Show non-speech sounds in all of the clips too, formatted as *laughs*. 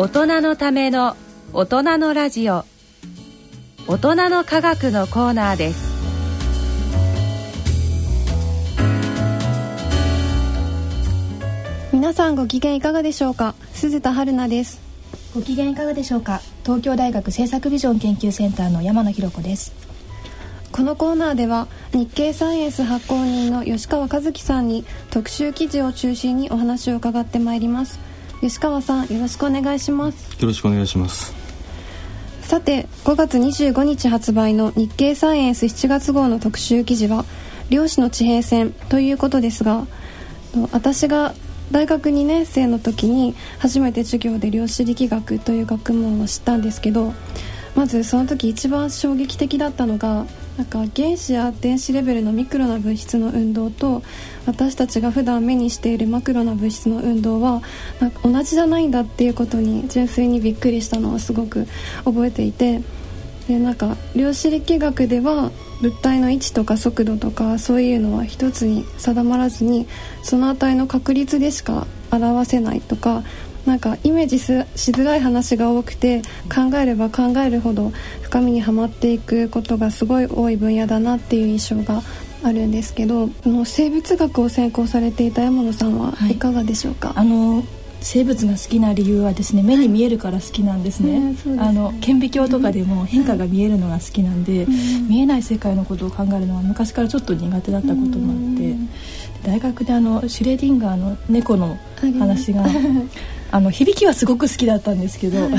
大人のための大人のラジオ。大人の科学のコーナーです。皆さんご機嫌いかがでしょうか？鈴田春奈です。ご機嫌いかがでしょうか？東京大学政策ビジョン研究センターの山野博子です。このコーナーでは日経サイエンス発行人の吉川和樹さんに特集記事を中心にお話を伺ってまいります吉川さんよろしくお願いします。よろしくお願いします。さて5月25日発売の日経サイエンス7月号の特集記事は量子の地平線ということですが私が大学2年生の時に初めて授業で量子力学という学問を知ったんですけどまずその時一番衝撃的だったのがなんか原子や電子レベルのミクロな物質の運動と私たちが普段目にしているマクロな物質の運動はなんか同じじゃないんだっていうことに純粋にびっくりしたのをすごく覚えていてでなんか量子力学では物体の位置とか速度とかそういうのは一つに定まらずにその値の確率でしか表せないとかなんかイメージしづらい話が多くて考えれば考えるほど深みにはまっていくことがすごい多い分野だなっていう印象があるんですけどの生物学を専攻されていた山野さんはい。かがでしょうか、はい、あの生物が好きな理由はですね目に見えるから好きなんですね。はいすね、あの顕微鏡とかでも変化が見えるのが好きなんで、うん、見えない世界のことを考えるのは昔からちょっと苦手だったこともあって、うん、大学であのシュレディンガーの猫の話が *laughs* あの響きはすごく好きだったんですけど、はい、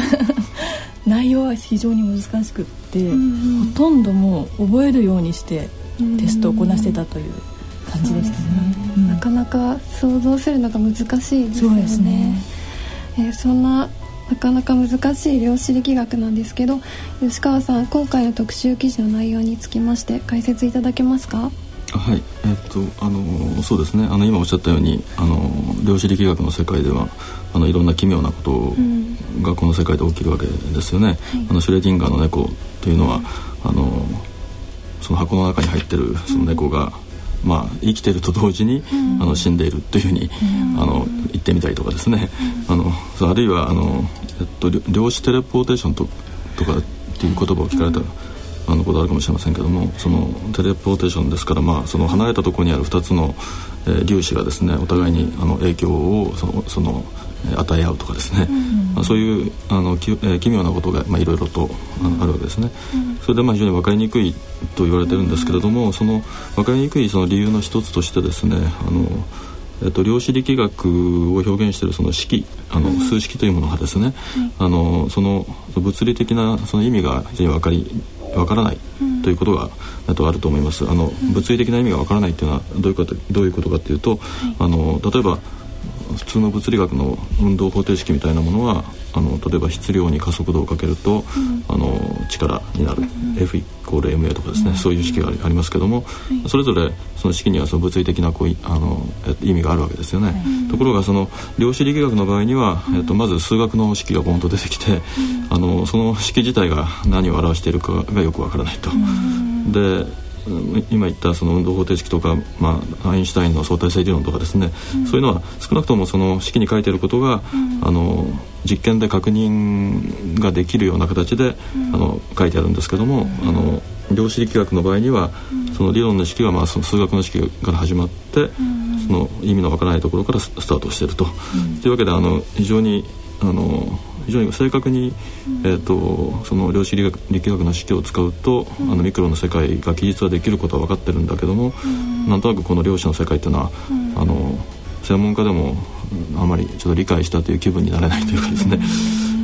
*laughs* 内容は非常に難しくって、うんほとんどもう覚えるようにしてテストをこなしてたという感じでしたね、うん、なかなか想像するのが難しいですよね。そうですね、えー、そんななかなか難しい量子力学なんですけど吉川さん今回の特集記事の内容につきまして解説いただけますか？はいえっとあのそうですね。あの今おっしゃったようにあの量子力学の世界ではあのいろんな奇妙なことがこの世界で起きるわけですよね、うん、あのシュレディンガーの猫というのは、うん、あのその箱の中に入ってるその猫が、うん、まあ、生きてると同時に、あの死んでいるというふうに、あの言ってみたりとかですね、あのあるいはあの、えっと、量子テレポーテーションととかっていう言葉を聞かれたら、あのことあるかもしれませんけどもそのテレポーテーションですから、まあ、その離れたところにある2つの、えー、粒子がですねお互いにあの影響をそのその与え合うとかですね、うんまあ、そういうあのき、えー、奇妙なことが、まあ、いろいろとあのあるわけですね、うん、それでまあ非常に分かりにくいと言われてるんですけれども、その分かりにくいその理由の一つとしてですねあのえっと、量子力学を表現しているその式あの、数式というものがですね、あのその物理的なその意味が非常に分かりわからないということが、うん、とあると思います。あの、物理的な意味がわからないというのはどういうことどういうことかというと、あの例えば普通の物理学の運動方程式みたいなものはあの例えば質量に加速度をかけると、うん、あの力になる、うん、F イコール MA とかですね、うん、そういう式がありますけども、それぞれその式にはその物理的なこうあの意味があるわけですよね。ところがその量子力学の場合には、えっと、まず数学の式がボンと出てきて、あのその式自体が何を表しているかがよくわからないと。で今言ったその運動方程式とか、まあ、アインシュタインの相対性理論とかですね、うん、そういうのは少なくともその式に書いていることが、うん、あの実験で確認ができるような形で、あの書いてあるんですけども、あの量子力学の場合には、その理論の式はまあその数学の式から始まって、その意味のわからないところからスタートしていると。というわけであの非常にあの非常に正確に、えーと、その量子力学の式を使うと、あのミクロの世界が記述はできることは分かってるんだけども、うなんとなくこの量子の世界っていうのは、あの専門家でもあまりちょっと理解したという気分になれないというかですね、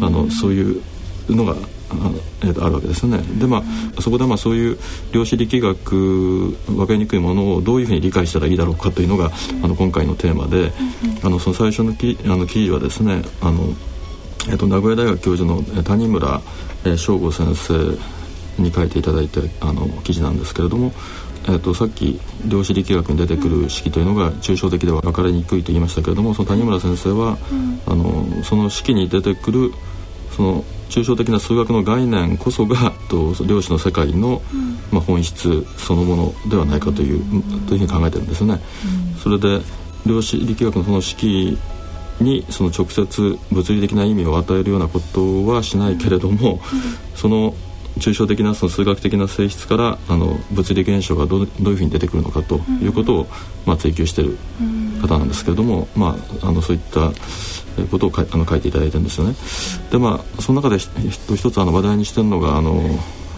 あのそういうのがえー、とあるわけですね。でまあそこでまあそういう量子力学分かりにくいものをどういうふうに理解したらいいだろうかというのがあの今回のテーマで、あのその最初のきあの記事はですねあのえっと、名古屋大学教授の谷村翔吾先生に書いていただいてあの記事なんですけれども、えっと、さっき量子力学に出てくる式というのが抽象的では分かりにくいと言いましたけれどもその谷村先生は、あのその式に出てくるその抽象的な数学の概念こそがと量子の世界の、まあ、本質そのものではないかという、というふうに考えてるんですね。それで量子力学のその式にその直接物理的な意味を与えるようなことはしないけれども、その抽象的なその数学的な性質からあの物理現象がどうどういうふうに出てくるのかということを、まあ、追求している方なんですけれども、まあ、あのそういったことをかあの書いていただいてるんですよね。でまあその中で一つあの話題にしてるのがあの、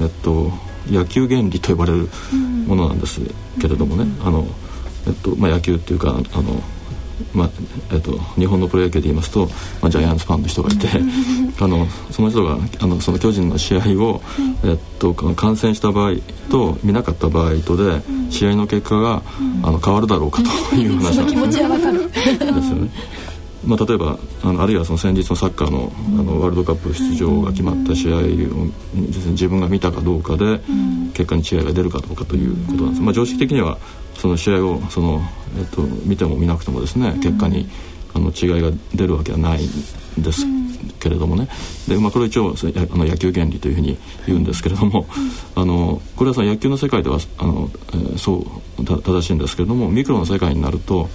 えっと、野球原理と呼ばれるものなんですけれどもね、あのえっとまあ、野球っていうかあのまあえっと、日本のプロ野球で言いますと、まあ、ジャイアンツファンの人がいて *laughs* あのその人があのその巨人の試合を、えっと、観戦した場合と見なかった場合とで試合の結果が、あの変わるだろうかという話なんですよね。まあ、例えばあのあるいはその先日のサッカーのあのワールドカップ出場が決まった試合を自分が見たかどうかで結果に違いが出るかどうかということなんです、まあ、常識的にはその試合をその、えっと、見ても見なくてもですね結果にあの違いが出るわけはないんですけれどもね。で、まあ、これ一応あの野球原理というふうに言うんですけれども、あのこれはその野球の世界ではあの、えー、そう正しいんですけれどもミクロの世界になると,、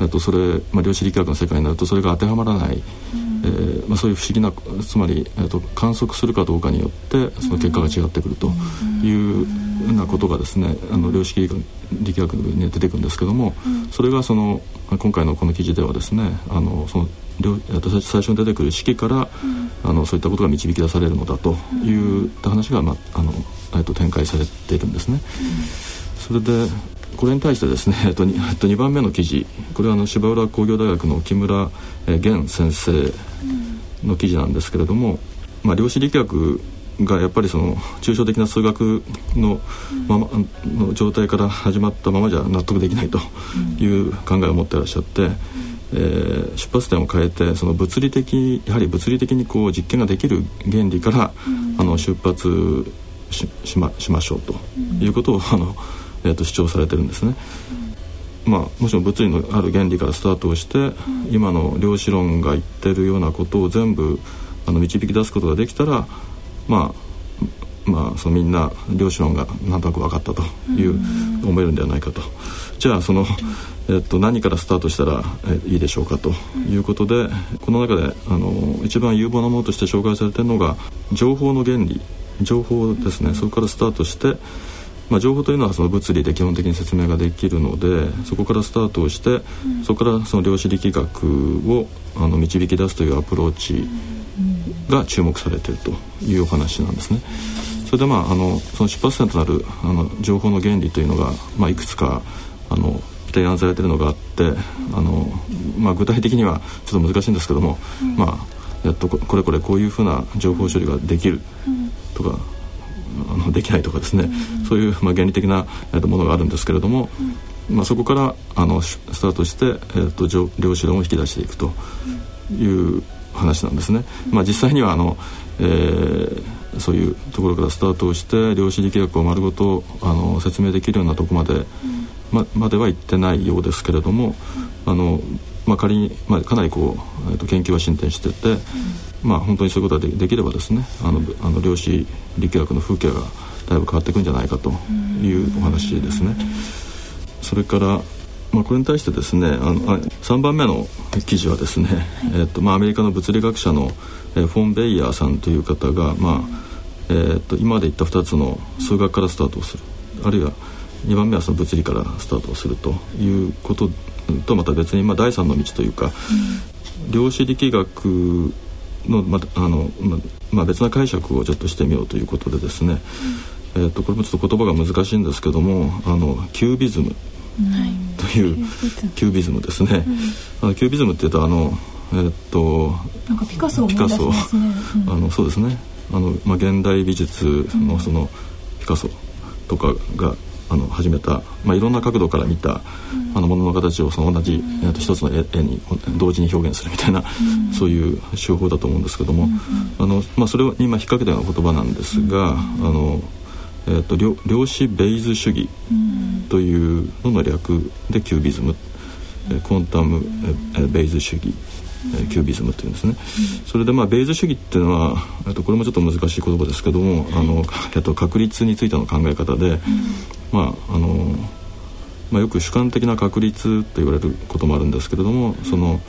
えっとそれ、まあ、量子力学の世界になるとそれが当てはまらない。えーまあ、そういう不思議なつまり、えーと、観測するかどうかによってその結果が違ってくるというなことがですねあの量子力学に出てくるんですけども、それがその今回のこの記事ではですねあのその最初に出てくる式から、うん、あのそういったことが導き出されるのだという話が、まあ、あのえっと展開されているんですね。それでこれに対してですね、*laughs* えっと、2, えっと、2番目の記事これはあの芝浦工業大学の木村源先生の記事なんですけれども、まあ、量子力学がやっぱりその抽象的な数学のままの状態から始まったままじゃ納得できないという考えを持ってらっしゃって。えー、出発点を変えてその物理的やはり物理的にこう実験ができる原理から、うん、あの出発ししましましょうということを、あのえー、と主張されてるんですね。まあ、もちろん物理のある原理からスタートをして、今の量子論が言ってるようなことを全部あの導き出すことができたらまあまあそのみんな量子論がなんとなく分かったという思えるんではないかと。じゃあそのえっと、何からスタートしたら、えいいでしょうかということでこの中であの一番有望なものとして紹介されているのが情報の原理。情報ですね。そこからスタートして、まあ、情報というのはその物理で基本的に説明ができるのでそこからスタートをして、そこからその量子力学をあの導き出すというアプローチが注目されているというお話なんですね。それでまああのその出発点となるあの情報の原理というのが、まあ、いくつかあの提案されてるのがあってあの、まあ、具体的にはちょっと難しいんですけども、うん、まあやっとこれこれこういうふうな情報処理ができるとか、あのできないとかですね、うん、そういう、まあ、原理的なものがあるんですけれども、まあ、そこからあのスタートして、えーと、と量子論を引き出していくという話なんですね。まあ、実際にはあの、えーそういうところからスタートをして量子力学を丸ごとあの説明できるようなとこまで、ままでは行ってないようですけれども、あのまあ、仮に、まあ、かなりこう、えー、と研究は進展してて、まあ、本当にそういうことができればですねあのあの量子力学の風景がだいぶ変わっていくんじゃないかというお話ですね。それからまあ、これに対してですねあのあ3番目の記事はですね、はい、えーとまあ、アメリカの物理学者の、えー、フォン・ベイヤーさんという方が、まあえーと、今まで言った2つの数学からスタートをする。あるいは2番目はその物理からスタートをするということとまた別に、まあ、第三の道というか、うん、量子力学の,、まあのままあ、別な解釈をちょっとしてみようということでですね、うん、えーと、これもちょっと言葉が難しいんですけどもあのキュービズム。という、キュービズムですね。うん、あのキュービズムっていうとあのえー、っとなんかピカソピカソ、あのそうですね。あの、まあ、現代美術のそのピカソとかがあの始めた、まあ、いろんな角度から見た、あのものの形をその同じ、えー、と一つの絵に同時に表現するみたいな、そういう手法だと思うんですけども、あのまあ、それを今引っ掛けたような言葉なんですが、あのえーと、量子ベイズ主義というのの略でキュービズム、えー、クンタム、えー、ベイズ主義えキュービズムっていうんですね、それでまあベイズ主義っていうのはとこれもちょっと難しい言葉ですけどもあの、えっと、確率についての考え方で、まああのまあ、よく主観的な確率と言われることもあるんですけれどもその、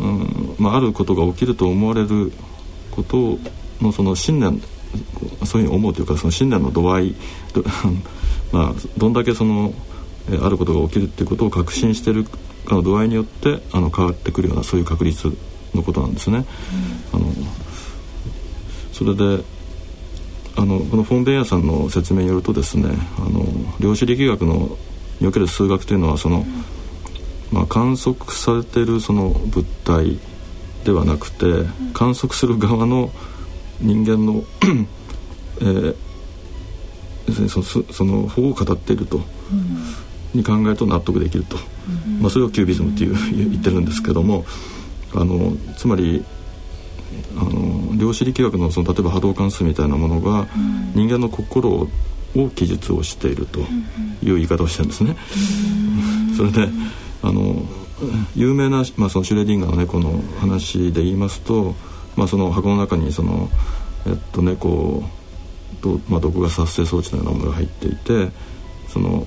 うんまあ、あることが起きると思われることのその信念そういうふうに思うというかその信念の度合いど, *laughs* まあ、どんだけそのあることが起きるっていうことを確信しているかの度合いによってあの変わってくるようなそういう確率のことなんですね。うん、あのそれであのこのフォン・ベイヤーさんの説明によるとですねあの量子力学のにおける数学というのはその、まあ、観測されているその物体ではなくて観測する側の人間の *clears throat* えー、そその法を語っていると、に考えると納得できると、まあ、それをキュービズムっていう言ってるんですけどもあのつまりあの量子力学のその例えば波動関数みたいなものが人間の心を記述をしているという言い方をしてるんですね。*laughs* それであの有名な、まあ、そのシュレディンガーの猫の話で言いますと、まあ、その箱の中にその、えっと、猫と、まあ、毒ガス発生装置のようなものが入っていてその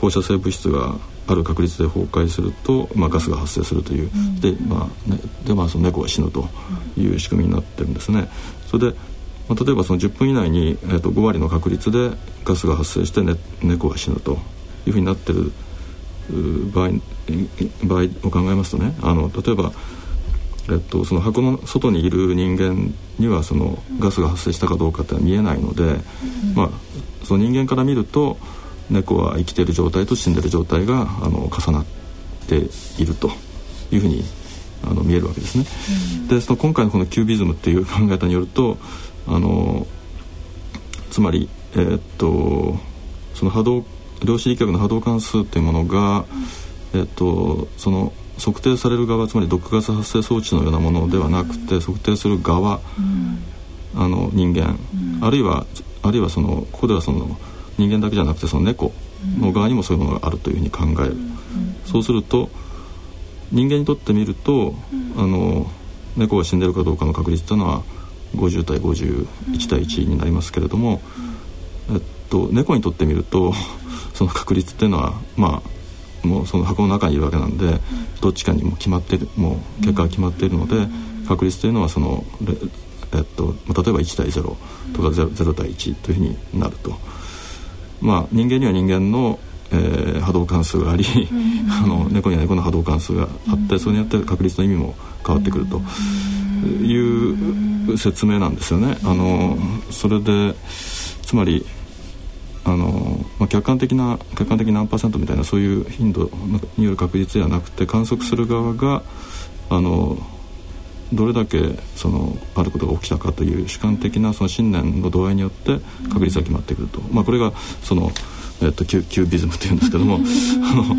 放射性物質がある確率で崩壊すると、まあ、ガスが発生するという、うん、で,、まあね、でまあその猫が死ぬという仕組みになってるんですね。それでまあ、例えばその10分以内に、えー、と5割の確率でガスが発生して、ね、猫が死ぬというふうになってる場合場合を考えますとねあの例えば、えっと、その箱の外にいる人間にはそのガスが発生したかどうかって見えないので、うん、まあ、その人間から見ると猫は生きている状態と死んでる状態があの重なっているというふうにあの見えるわけですね。うん、でその今回のこのキュービズムっていう考え方によるとあのつまり、えー、っとその波動量子力学の波動関数っていうものが、うん、えー、っとその測定される側つまり毒ガス発生装置のようなものではなくて、うん、測定する側、うん、あの人間、あるいはあるいはそのここではその人間だけじゃなくてその猫の側にもそういうものがあるというふうに考える、そうすると人間にとってみると、あの猫が死んでるかどうかの確率というのは50対51対1になりますけれども、えっと、猫にとってみるとその確率っていうのはまあもうその箱の中にいるわけなんでどっちかにも決まってるもう結果が決まっているので確率というのはその、えっと、例えば1対0とか 0, 0対1というふうになると。まあ、人間には人間の、えー、波動関数があり、*laughs* あの猫には猫の波動関数があって、それによって確率の意味も変わってくると。いう説明なんですよね。あのそれでつまりあの、まあ、客観的な客観的何パーセントみたいなそういう頻度による確率ではなくて観測する側があのどれだけそのあることが起きたかという主観的なその信念の度合いによって確率が決まってくると、まあ、これがその、えっと、キュキュービズムというんですけども *laughs* あの、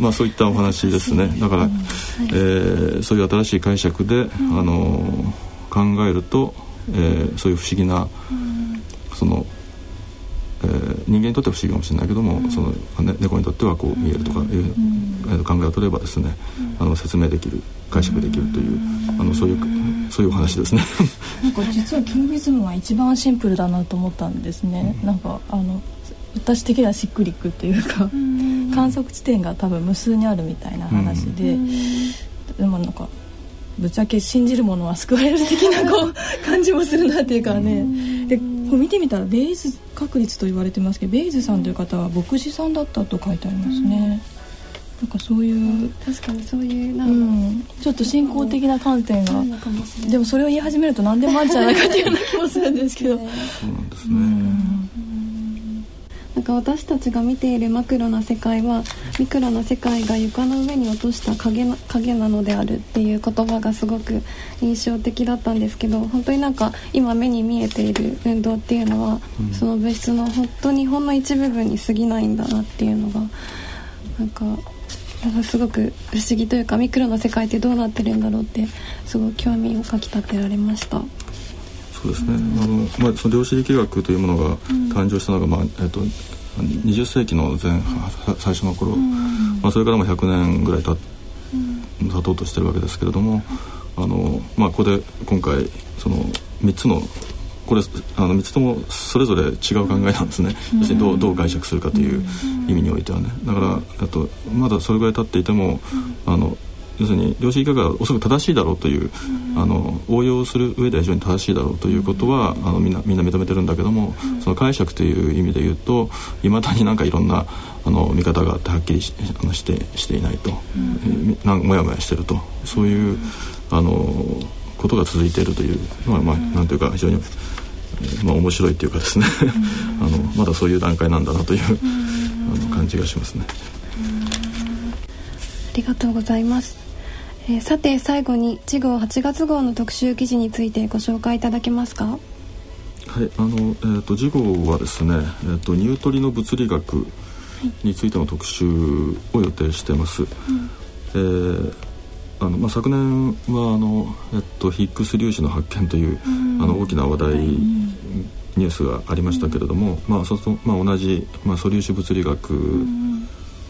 まあ、そういったお話ですね。だから、えー、そういう新しい解釈であの考えると、えー、そういう不思議なそのえー、人間にとっては不思議かもしれないけども、うん、そのね、猫にとってはこう見えるとかいう、うん、考えを取ればですね、あの説明できる解釈できるという、あのそういうそういうお話ですね。なんか実はキュービズムは一番シンプルだなと思ったんですね、なんかあの私的にはしっくりくっていうか、観測地点が多分無数にあるみたいな話で、でもなんかぶっちゃけ信じるものは救われる的なこう感じもするなっていうかね。でこう見てみたらベイズ確率と言われてますけどベイズさんという方は牧師さんだったと書いてありますね。なんかそういう確かにそういうな。ん、うん、ちょっと信仰的な観点が。でもそれを言い始めると何でもあるんじゃないかっていうような気もするんですけど。そうなんですね、うんなんか私たちが見ているマクロな世界はミクロな世界が床の上に落とした影な影なのであるっていう言葉がすごく印象的だったんですけど本当になんか今目に見えている運動っていうのは、うん、その物質の本当にほんの一部分に過ぎないんだなっていうのがなんかすごく不思議というかミクロな世界ってどうなってるんだろうってすごい興味をかきたてられました。そうですね、あのまあ、その量子力学というものが誕生したのが、まあえっと、20世紀の前最初の頃、まあ、それからも100年ぐらい経経とうとしてるわけですけれどもあの、まあ、ここで今回その3つのこれあの3つともそれぞれ違う考えなんですね、要するにどうどう解釈するかという意味においてはね。だからあとまだそれぐらい経っていてもあの要するに量子力学がおそらく正しいだろうという、あの応用する上では非常に正しいだろうということは、あのみんなみんな認めてるんだけども、その解釈という意味で言うといまだになんかいろんなあの見方があってはっきりしあのしてしていないと、うん。なんもやもやしてると。そういうあのことが続いているというのは、まあ、なんというか非常に、まあ、面白いというかですね。*laughs* あのまだそういう段階なんだなというあの感じがしますね。ありがとうございます。えー、さて最後に次号8月号の特集記事についてご紹介いただけますか？はい、あのえっ、ー、と次号はですね、えっ、ー、とニュートリノ物理学についての特集を予定してます。うん、えーあのまあ、昨年はあの、えっと、ヒッグス粒子の発見という、うん、あの大きな話題、うん、ニュースがありましたけれども、まあそまあ、同じ、まあ、素粒子物理学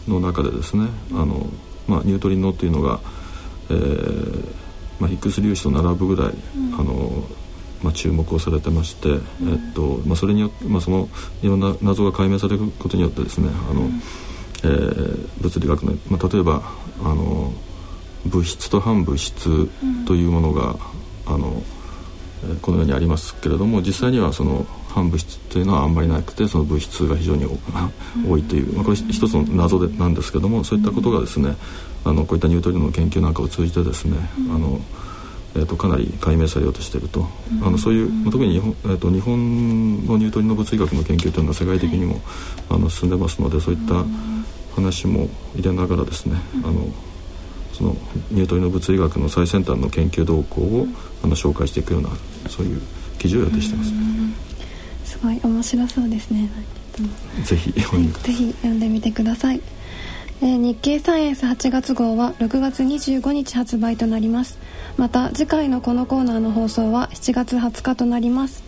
の中でですね、あのまあ、ニュートリノというのが、えーまあ、ヒッグス粒子と並ぶぐらい、あのまあ、注目をされてまして、えっとまあ、それによって、まあ、そのいろんな謎が解明されることによってですねあの、えー、物理学の、まあ、例えばあの物質と反物質というものが、あのこのようにありますけれども実際にはその反物質というのはあんまりなくてその物質が非常に *laughs* 多いという、まあ、これ一つの謎でなんですけどもそういったことがですねあのこういったニュートリノの研究なんかを通じてですね、あのえーと、かなり解明されようとしていると、あのそういう、まあ、特に日本,、えーと、日本のニュートリノ物理学の研究というのは世界的にも、あの進んでますのでそういった話も入れながらですね、あのそのニュートリノ物理学の最先端の研究動向を、あの紹介していくようなそういう記事を予定してます、すごい面白そうですね。ぜひ。読んでぜひ読んでみてください、えー、日経サイエンス8月号は6月25日発売となります。また次回のこのコーナーの放送は7月20日となります